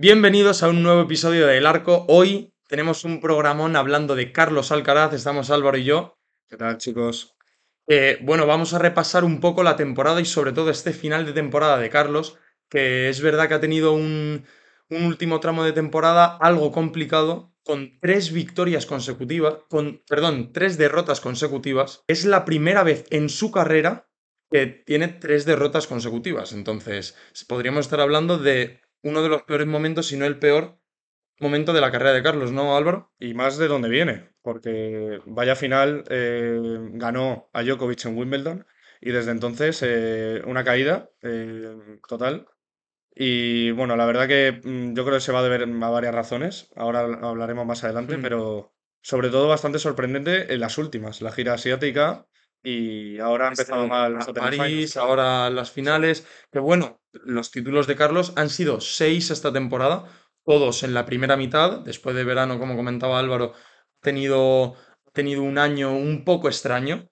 Bienvenidos a un nuevo episodio del Arco. Hoy tenemos un programón hablando de Carlos Alcaraz. Estamos Álvaro y yo. ¿Qué tal, chicos? Eh, bueno, vamos a repasar un poco la temporada y sobre todo este final de temporada de Carlos, que es verdad que ha tenido un, un último tramo de temporada algo complicado, con tres victorias consecutivas, con, perdón, tres derrotas consecutivas. Es la primera vez en su carrera que tiene tres derrotas consecutivas. Entonces, podríamos estar hablando de uno de los peores momentos, si no el peor momento de la carrera de Carlos, ¿no, Álvaro? Y más de dónde viene, porque vaya final eh, ganó a Djokovic en Wimbledon y desde entonces eh, una caída eh, total. Y bueno, la verdad que mm, yo creo que se va a deber a varias razones, ahora hablaremos más adelante, Mm. pero sobre todo bastante sorprendente en las últimas, la gira asiática y ahora ha empezado Este, mal a París, ahora las finales. Que bueno, los títulos de Carlos han sido seis esta temporada, todos en la primera mitad. Después de verano, como comentaba Álvaro, ha tenido, tenido un año un poco extraño.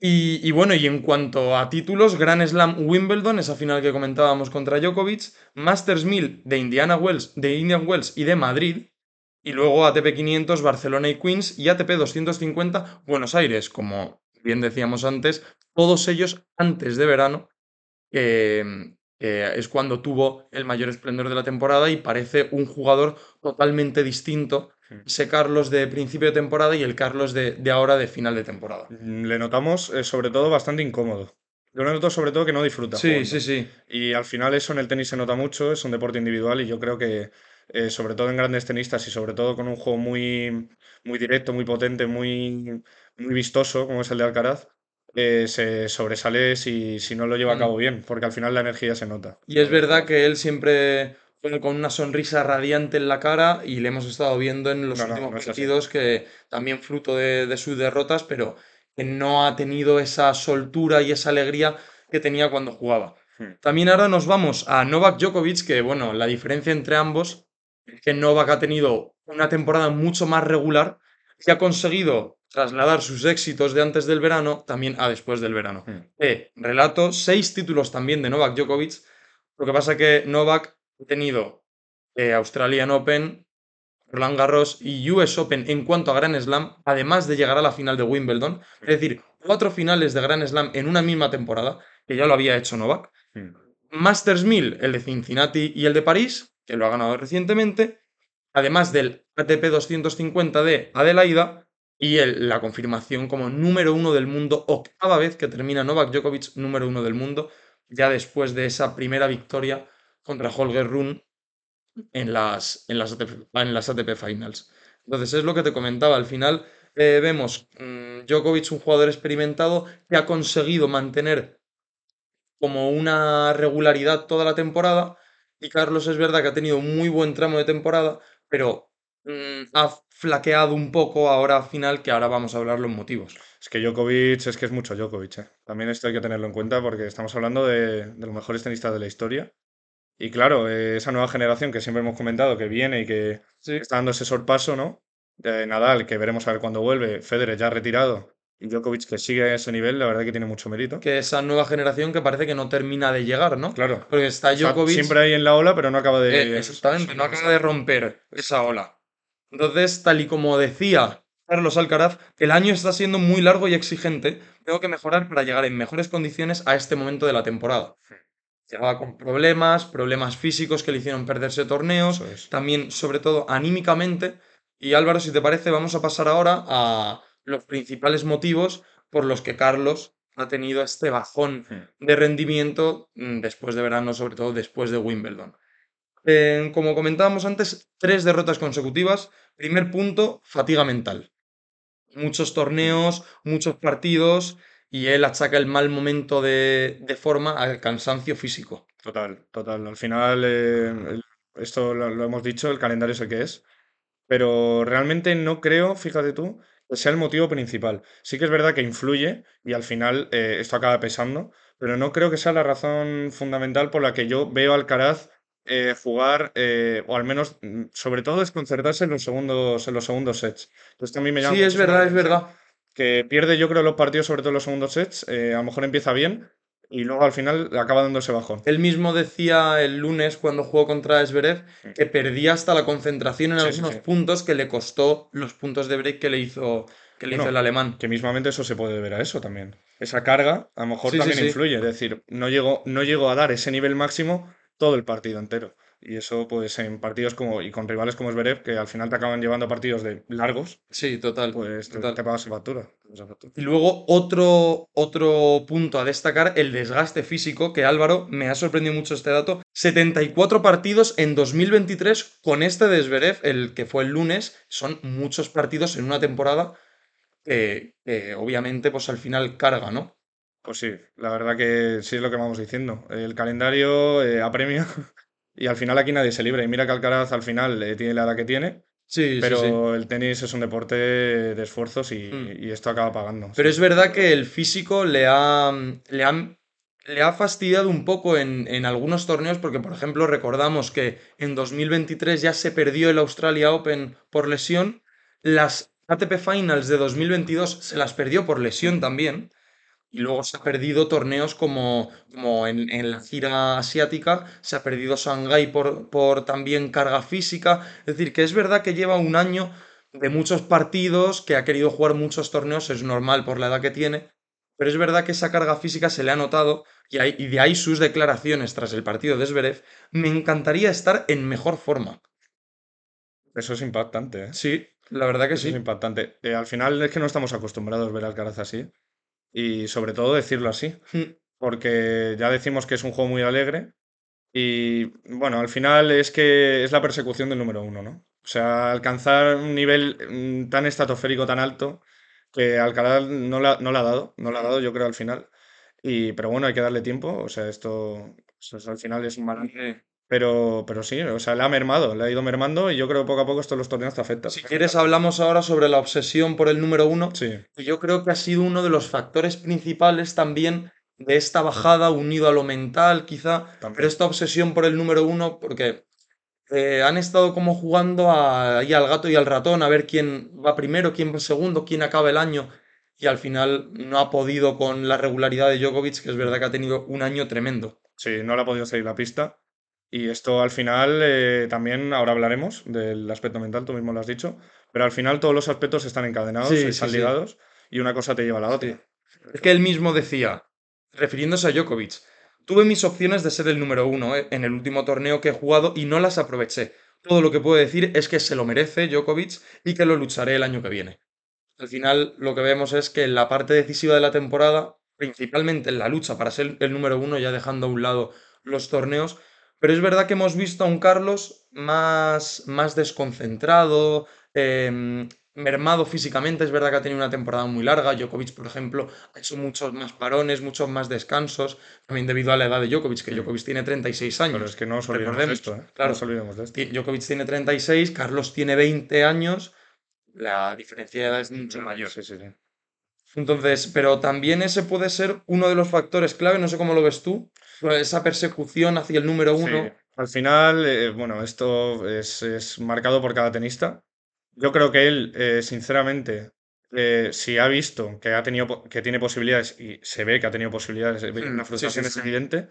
Y, y bueno, y en cuanto a títulos, Grand Slam Wimbledon, esa final que comentábamos contra Djokovic, Masters 1000 de Indiana Wells, de Indian Wells y de Madrid, y luego ATP 500 Barcelona y Queens y ATP 250 Buenos Aires, como bien decíamos antes, todos ellos antes de verano, que, que es cuando tuvo el mayor esplendor de la temporada y parece un jugador totalmente distinto, ese Carlos de principio de temporada y el Carlos de, de ahora de final de temporada. Mm, Le notamos eh, sobre todo bastante incómodo. Yo le noto sobre todo que no disfruta Sí, jugando. sí, sí. Y al final eso en el tenis se nota mucho, es un deporte individual y yo creo que eh, sobre todo en grandes tenistas y sobre todo con un juego muy, muy directo, muy potente, muy, muy vistoso como es el de Alcaraz, eh, se sobresale si, si no lo lleva a Mm. cabo bien, porque al final la energía se nota. Y es verdad que él siempre juega con una sonrisa radiante en la cara y le hemos estado viendo en los No, últimos no partidos que también fruto de, de sus derrotas, pero que no ha tenido esa soltura y esa alegría que tenía cuando jugaba. Hmm. También ahora nos vamos a Novak Djokovic, que bueno, la diferencia entre ambos es que Novak ha tenido una temporada mucho más regular y ha conseguido trasladar sus éxitos de antes del verano también a después del verano. Hmm. Eh, relato seis títulos también de Novak Djokovic. Lo que pasa que Novak ha tenido eh, Australian Open, Roland Garros y US Open en cuanto a Grand Slam, además de llegar a la final de Wimbledon. Es decir, cuatro finales de Grand Slam en una misma temporada, que ya lo había hecho Novak. Hmm. Masters 1000, el de Cincinnati y el de París, que lo ha ganado recientemente. Además del ATP 250 de Adelaida y la confirmación como número uno del mundo, octava vez que termina Novak Djokovic número uno del mundo, ya después de esa primera victoria contra Holger Rune en las, en las, ATP, en las ATP Finals. Entonces es lo que te comentaba, al final eh, vemos mm, Djokovic un jugador experimentado que ha conseguido mantener como una regularidad toda la temporada y Carlos es verdad que ha tenido un muy buen tramo de temporada, pero mm, ha flaqueado un poco ahora al final, que ahora vamos a hablar los motivos. Es que Djokovic es que es mucho Djokovic. eh. También esto hay que tenerlo en cuenta porque estamos hablando de, de los mejores tenistas de la historia. Y claro, eh, esa nueva generación que siempre hemos comentado que viene y que Sí. está dando ese sorpaso, ¿no? De Nadal, que veremos a ver cuándo vuelve, Federer ya retirado y Djokovic que sigue a ese nivel, la verdad que tiene mucho mérito. Que esa nueva generación que parece que no termina de llegar, ¿no? Claro, Porque está está Djokovic. siempre ahí en la ola, pero no acaba de... Eh, exactamente, no acaba de romper esa ola. Entonces, tal y como decía Carlos Alcaraz, el año está siendo muy largo y exigente. Tengo que mejorar para llegar en mejores condiciones a este momento de la temporada. Llegaba con problemas, problemas físicos que le hicieron perderse torneos, es. también, sobre todo, anímicamente. Y Álvaro, si te parece, vamos a pasar ahora a los principales motivos por los que Carlos ha tenido este bajón Hmm. de rendimiento mm, después de verano, sobre todo después de Wimbledon. Eh, como comentábamos antes, tres derrotas consecutivas. Primer punto, fatiga mental. Muchos torneos, muchos partidos y él achaca el mal momento de, forma al cansancio físico. Total, total. Al final, eh, esto lo, lo hemos dicho, el calendario es el que es, pero realmente no creo, fíjate tú, que sea el motivo principal. Sí que es verdad que influye y al final eh, esto acaba pesando, pero no creo que sea la razón fundamental por la que yo veo a Alcaraz eh, jugar, eh, o al menos, mm, sobre todo, desconcertarse en los segundos, en los segundos sets. Entonces también me llama Sí, es verdad, es verdad. que pierde, yo creo, los partidos, sobre todo en los segundos sets. eh, a lo mejor empieza bien y luego al final acaba dándose bajón. Él mismo decía el lunes cuando jugó contra Zverev que perdía hasta la concentración en Sí, algunos sí. puntos que le costó los puntos de break que le hizo, que le hizo el alemán. Que mismamente eso se puede ver a eso también. Esa carga a lo mejor Sí, también influye. Es decir, no llego, no llego a dar ese nivel máximo todo el partido entero. Y eso, pues, en partidos como. y con rivales como Zverev, que al final te acaban llevando partidos de largos, Sí, total. pues te, total. te pagas factura. esa factura. Y luego otro, otro punto a destacar, el desgaste físico, que Álvaro me ha sorprendido mucho este dato. 74 partidos en 2023 con este de Zverev, el que fue el lunes. Son muchos partidos en una temporada que, que obviamente pues al final carga, ¿no? Pues sí, la verdad que sí es lo que vamos diciendo. El calendario eh, apremia y al final aquí nadie se libra. Y mira que Alcaraz al final eh, tiene la edad que tiene, Sí, pero sí, sí. el tenis es un deporte de esfuerzos y, Mm. y esto acaba pagando. Pero sí. es verdad que el físico le ha, le ha, le ha fastidiado un poco en, en algunos torneos, porque por ejemplo recordamos que en 2023 ya se perdió el Australia Open por lesión, las ATP Finals de 2022 se las perdió por lesión también, y luego se ha perdido torneos como, como en, en la gira asiática, se ha perdido Shanghái por, por también carga física, es decir, que es verdad que lleva un año de muchos partidos, que ha querido jugar muchos torneos, es normal por la edad que tiene, pero es verdad que esa carga física se le ha notado y, hay- y de ahí sus declaraciones tras el partido de Zverev. Me encantaría estar en mejor forma. Eso es impactante, ¿eh? Sí, la verdad que Eso es sí. impactante. Eh, al final es que no estamos acostumbrados a ver a Alcaraz así y sobre todo decirlo así, Mm, porque ya decimos que es un juego muy alegre y bueno, al final es que es la persecución del número uno, ¿no? O sea, alcanzar un nivel mm, tan estratosférico, tan alto, que Alcaraz no la, no la ha dado, no la ha dado yo creo al final. Y, pero bueno, hay que darle tiempo, o sea, esto pues, al final es un balance. Pero, pero sí, o sea, le ha mermado, le ha ido mermando y yo creo que poco a poco esto los torneos te afecta. Si quieres, hablamos ahora sobre la obsesión por el número uno. Sí, que Yo creo que ha sido uno de los factores principales también de esta bajada, unido a lo mental, quizá, También. pero esta obsesión por el número uno, porque eh, han estado como jugando a- ahí al gato y al ratón, a ver quién va primero, quién va segundo, quién acaba el año, y al final no ha podido con la regularidad de Djokovic, que es verdad que ha tenido un año tremendo. sí, no le ha podido seguir la pista. Y esto al final eh, también, ahora hablaremos del aspecto mental, tú mismo lo has dicho, pero al final todos los aspectos están encadenados Sí, están sí. ligados y una cosa te lleva a la otra. Es que él mismo decía, refiriéndose a Djokovic, tuve mis opciones de ser el número uno eh, en el último torneo que he jugado y no las aproveché. Todo lo que puedo decir es que se lo merece Djokovic y que lo lucharé el año que viene. Al final lo que vemos es que en la parte decisiva de la temporada, principalmente en la lucha para ser el número uno, ya dejando a un lado los torneos, pero es verdad que hemos visto a un Carlos más, más desconcentrado, em, mermado físicamente. Es verdad que ha tenido una temporada muy larga. Djokovic, por ejemplo, ha hecho muchos más parones, muchos más descansos, también debido a la edad de Djokovic, que. Djokovic tiene 36 años. Pero es que no nos olvidemos de esto, ¿eh? claro. No nos olvidemos de esto. Djokovic tiene 36, Carlos tiene 20 años. La diferencia de edad es mucho mayor. Sí, sí, sí. Entonces, pero también ese puede ser uno de los factores clave, no sé cómo lo ves tú, esa persecución hacia el número Sí, uno. Al final, eh, bueno, esto es, es marcado por cada tenista. Yo creo que él, eh, sinceramente, eh, si ha visto que ha tenido, que tiene posibilidades y se ve que ha tenido posibilidades, se ve que Mm, la sí, frustración sí, es sí. evidente.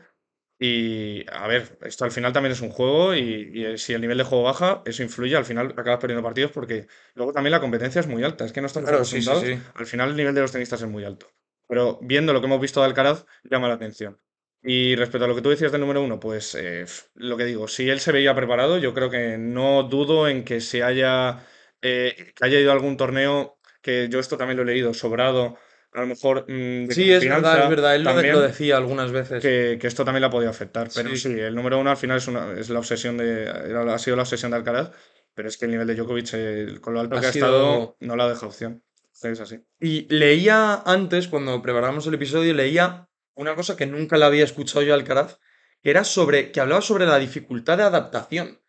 Y a ver, esto al final también es un juego y, y, eh, si el nivel de juego baja, eso influye, al final acabas perdiendo partidos porque luego también la competencia es muy alta, es que no estamos Claro, sí, sí, sí. al final el nivel de los tenistas es muy alto. Pero viendo lo que hemos visto de Alcaraz, llama la atención. Y respecto a lo que tú decías del número uno, pues eh, lo que digo, si él se veía preparado, yo creo que no dudo en que se haya, eh, que haya ido a algún torneo, que yo esto también lo he leído, sobrado, a lo mejor mm, Sí, es verdad, es verdad, él también, lo decía algunas veces. que, que esto también la podía afectar. Pero Sí. sí, el número uno al final es, una, es la obsesión de, ha sido la obsesión de Alcaraz, pero es que el nivel de Djokovic, eh, con lo alto Ha que ha sido- estado, no la deja opción. Es así. Y leía antes, cuando preparamos el episodio, leía una cosa que nunca la había escuchado yo Alcaraz, que era sobre, que hablaba sobre la dificultad de adaptación.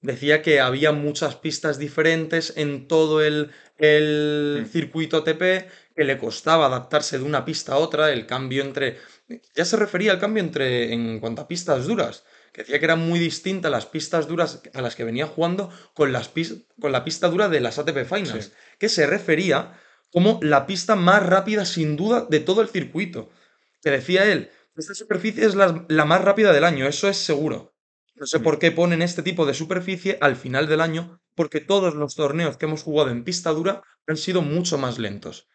Decía que había muchas pistas diferentes en todo el, el Mm. circuito ATP, que le costaba adaptarse de una pista a otra, el cambio entre... Ya se refería al cambio entre en cuanto a pistas duras, que decía que eran muy distintas las pistas duras a las que venía jugando con, las con la pista dura de las ATP Finals, Sí. que se refería como la pista más rápida sin duda de todo el circuito. Que decía él esta superficie es la, la más rápida del año, eso es seguro. No sé por qué ponen este tipo de superficie al final del año, porque todos los torneos que hemos jugado en pista dura han sido mucho más lentos.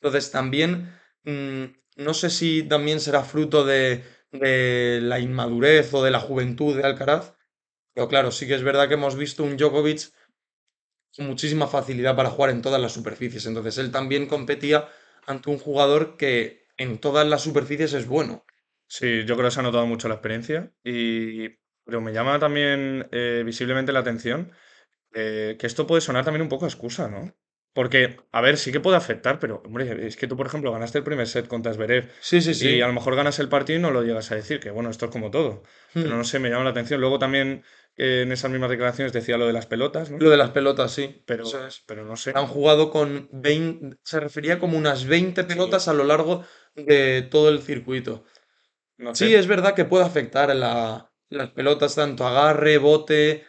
Entonces también, mm, no sé si también será fruto de, de la inmadurez o de la juventud de Alcaraz, pero claro, sí que es verdad que hemos visto un Djokovic con muchísima facilidad para jugar en todas las superficies. Entonces él también competía ante un jugador que en todas las superficies es bueno. Sí, yo creo que se ha notado mucho la experiencia. Y, pero me llama también eh, visiblemente la atención eh, que esto puede sonar también un poco a excusa, ¿no? Porque, a ver, sí que puede afectar, pero, hombre, es que tú, por ejemplo, ganaste el primer set contra Zverev Sí, sí, y sí. a lo mejor ganas el partido y no lo llegas a decir, que bueno, esto es como todo. Pero Hmm. no sé, me llama la atención. Luego también eh, en esas mismas declaraciones decía lo de las pelotas, ¿no? Lo de las pelotas, sí. Pero, pero no sé. Han jugado con 20, se refería como unas 20 pelotas a lo largo de todo el circuito. No Sí, es verdad que puede afectar la- las pelotas, tanto agarre, bote,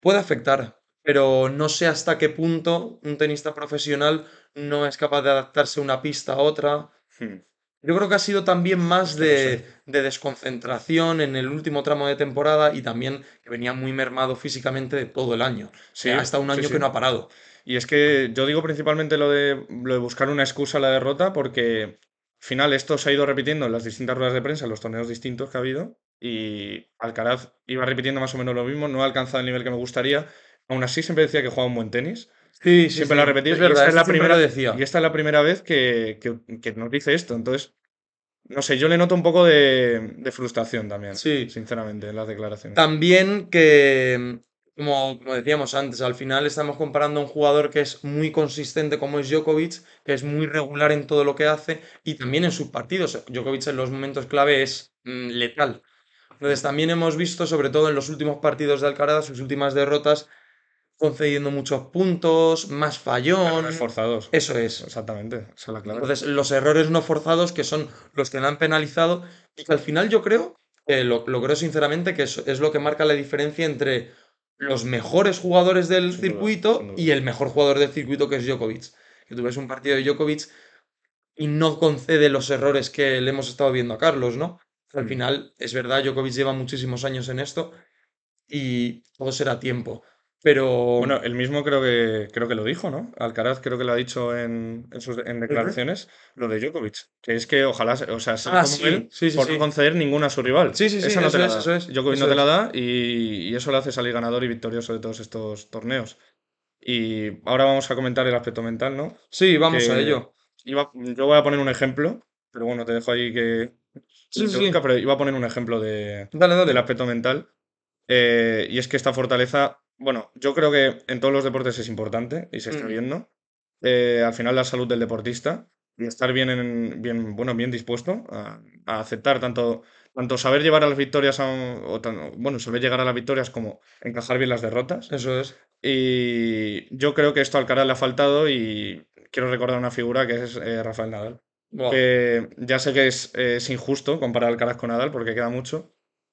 puede afectar, pero no sé hasta qué punto un tenista profesional no es capaz de adaptarse una pista a otra. Hmm. Yo creo que ha sido también más de, desconcentración en el último tramo de temporada y también que venía muy mermado físicamente de todo el año. Sí, Ha estado un año sí. que no ha parado. Y es que yo digo principalmente lo de, lo de buscar una excusa a la derrota porque final esto se ha ido repitiendo en las distintas ruedas de prensa, en los torneos distintos que ha habido y Alcaraz iba repitiendo más o menos lo mismo, no ha alcanzado el nivel que me gustaría. Aún así siempre decía que jugaba un buen tenis. Sí, sí, Siempre sí. lo ha repetido Es verdad, esta es la primera, decía. y esta es la primera vez que, que- que nos dice esto. Entonces, no sé, yo le noto un poco de, de frustración también, Sí. sinceramente, en las declaraciones. También que, como, como decíamos antes, al final estamos comparando a un jugador que es muy consistente como es Djokovic, que es muy regular en todo lo que hace y también en sus partidos. Djokovic en los momentos clave es mm, letal. Entonces también hemos visto, sobre todo en los últimos partidos de Alcaraz, sus últimas derrotas, concediendo muchos puntos, más fallón. Errores forzados. Eso es. Exactamente, esa es la clave. Entonces, los errores no forzados, que son los que le han penalizado, y que al final yo creo, que lo, lo creo sinceramente, que es, es lo que marca la diferencia entre los mejores jugadores del Sin circuito duda. y el mejor jugador del circuito, que es Djokovic. Que tú ves un partido de Djokovic y no concede los errores que le hemos estado viendo a Carlos, ¿no? Al Mm. final, es verdad, Djokovic lleva muchísimos años en esto y todo será tiempo. Pero Bueno, él mismo creo que, creo que lo dijo, ¿no? Alcaraz creo que lo ha dicho en, en sus en declaraciones, lo de Djokovic, que es que ojalá, o sea, ser Ah, como sí, él, sí, sí, por no conceder ninguna a su rival. Sí, sí, sí, Esa no eso te la es, da. eso es, Djokovic eso no te la da y, y eso le hace salir ganador y victorioso de todos estos torneos. Y ahora vamos a comentar el aspecto mental, ¿no? sí, vamos a ello. iba- yo voy a poner un ejemplo, pero bueno, te dejo ahí que... Sí, sí, busca, pero iba a poner un ejemplo de, Dale, dale. del aspecto mental. Eh, y es que esta fortaleza, bueno, yo creo que en todos los deportes es importante y se está viendo. Eh, al final la salud del deportista y estar bien, en- bien, bueno, bien dispuesto a, a aceptar tanto, tanto saber llevar a las victorias, a un- o tan- bueno, saber llegar a las victorias como encajar bien las derrotas. Eso es. Y yo creo que esto al Alcaraz le ha faltado y quiero recordar una figura que es eh, Rafael Nadal. Que ya sé que es, es injusto comparar Alcaraz con Nadal porque queda mucho,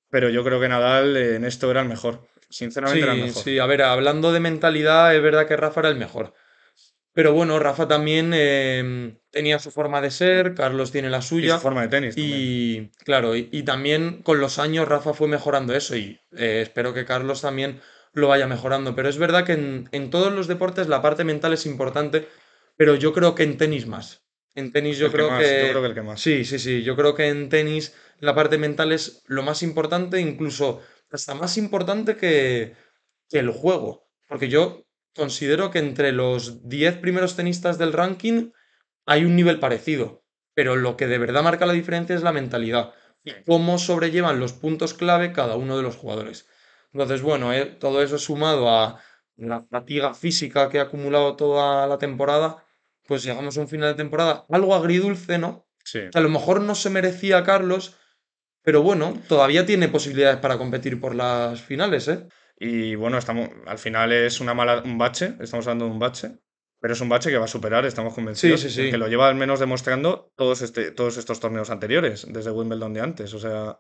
pero yo creo que Nadal eh, en esto era el mejor. Sinceramente era el Sí, mejor. sí, a ver, hablando de mentalidad, es verdad que Rafa era el mejor. Pero bueno, Rafa también em, tenía su forma de ser, Carlos tiene la Y suya. su forma de tenis también. Y claro, y, y también con los años Rafa fue mejorando eso y eh, espero que Carlos también lo vaya mejorando. Pero es verdad que en, en todos los deportes la parte mental es importante, pero yo creo que en tenis más. En tenis yo El que creo más, yo que... creo que el que más. Sí, sí, sí. Yo creo que en tenis la parte mental es lo más importante, incluso hasta más importante que, que el juego. Porque yo considero que entre los 10 primeros tenistas del ranking hay un nivel parecido. Pero lo que de verdad marca la diferencia es la mentalidad. Y cómo sobrellevan los puntos clave cada uno de los jugadores. Entonces, bueno, eh, todo eso sumado a la fatiga física que ha acumulado toda la temporada, pues llegamos a un final de temporada algo agridulce, ¿no? Sí. a lo mejor no se merecía Carlos, pero bueno, todavía tiene posibilidades para competir por las finales, ¿eh? Y bueno, estamos, al final es una mala, un bache, estamos hablando de un bache, pero es un bache que va a superar, estamos convencidos. Sí, sí, sí. Que lo lleva al menos demostrando todos, este, todos estos torneos anteriores, desde Wimbledon de antes, o sea,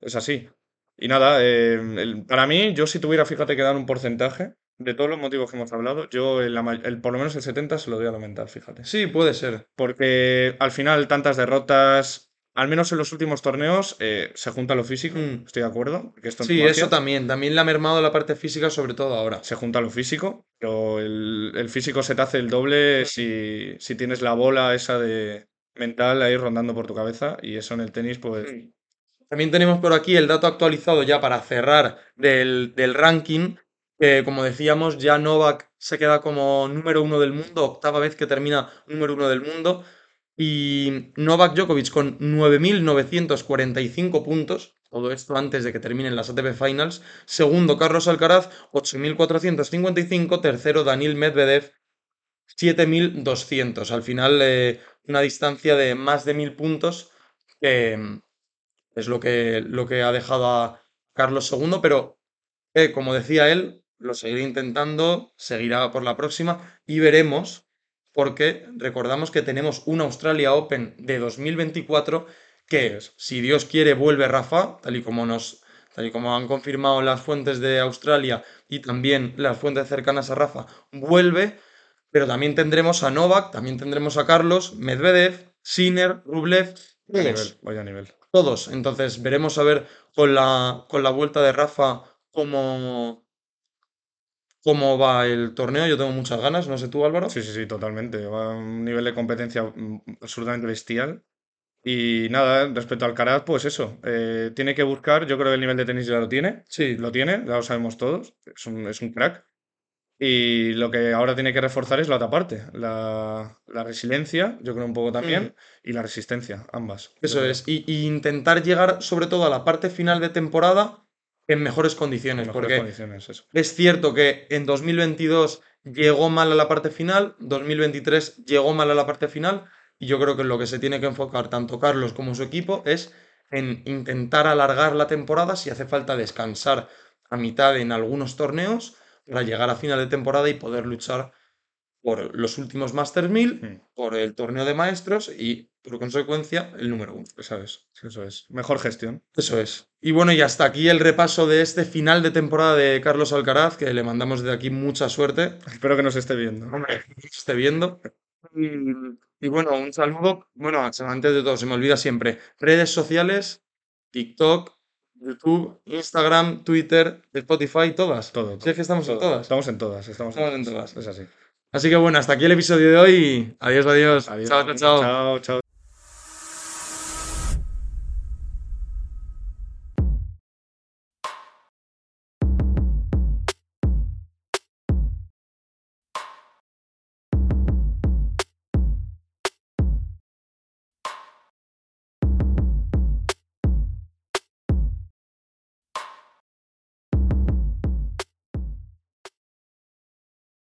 es así. Y nada, eh, el- para mí, yo si tuviera, fíjate, que dar un porcentaje de todos los motivos que hemos hablado, yo el, por lo menos el 70 se lo doy a lo mental, fíjate. Sí, puede ser. Porque al final tantas derrotas, al menos en los últimos torneos, eh, se junta lo físico, Mm. estoy de acuerdo. esto Sí, eso también. También le ha mermado la parte física, sobre todo ahora. se junta lo físico, pero el, el físico se te hace el doble si, si tienes la bola esa de mental ahí rondando por tu cabeza y eso en el tenis pues Mm. También tenemos por aquí el dato actualizado ya para cerrar del, del ranking, que como decíamos, ya Novak se queda como número uno del mundo, octava vez que termina número uno del mundo, y Novak Djokovic con 9.945 puntos, todo esto antes de que terminen las ATP Finals, segundo Carlos Alcaraz, 8.455, tercero Daniil Medvedev, 7.200, al final eh, una distancia de más de 1.000 puntos, que es lo que, lo que ha dejado a Carlos II, pero eh, como decía él, lo seguirá intentando, seguirá por la próxima y veremos, porque recordamos que tenemos un Australia Open de 2024 que, es. si Dios quiere, vuelve Rafa, tal y como nos, tal y como han confirmado las fuentes de Australia y también las fuentes cercanas a Rafa, vuelve, pero también tendremos a Novak, también tendremos a Carlos, Medvedev, Sinner, Rublev, vaya todos nivel, vaya nivel. todos. Entonces veremos a ver con la, con la vuelta de Rafa cómo, cómo va el torneo. Yo tengo muchas ganas, no sé tú, Álvaro. Sí, sí, sí, totalmente. Va a un nivel de competencia mm, absolutamente bestial. Y nada, respecto al Alcaraz, pues eso, eh, tiene que buscar, yo creo que el nivel de tenis ya lo tiene, Sí, lo tiene, ya lo sabemos todos, es un, es un crack. Y lo que ahora tiene que reforzar es la otra parte, la, la resiliencia, yo creo un poco también, y la resistencia, ambas. Mm. eso es. Y, y intentar llegar sobre todo a la parte final de temporada en mejores condiciones. en mejores Porque condiciones, eso. es cierto que en 2022 llegó mal a la parte final, 2023 llegó mal a la parte final, y yo creo que en lo que se tiene que enfocar tanto Carlos como su equipo es en intentar alargar la temporada si hace falta descansar a mitad en algunos torneos para llegar a final de temporada y poder luchar por los últimos Masters 1000, Mm. por el torneo de maestros y por consecuencia el número uno. Eso es, eso es. Mejor gestión. Eso es. Y bueno, y hasta aquí el repaso de este final de temporada de Carlos Alcaraz, que le mandamos desde aquí mucha suerte. Espero que nos esté viendo. Hombre, que nos esté viendo. Y, y bueno, un saludo. Bueno, antes de todo, se me olvida siempre. Redes sociales, TikTok, YouTube, Instagram, Twitter, Spotify, todas. Todo. Si es que estamos en todas. Estamos en todas. Estamos, Estamos en todas. Es así. Así que bueno, hasta aquí el episodio de hoy. Adiós, adiós. Adiós. Chao, chao, chao. Chao, chao.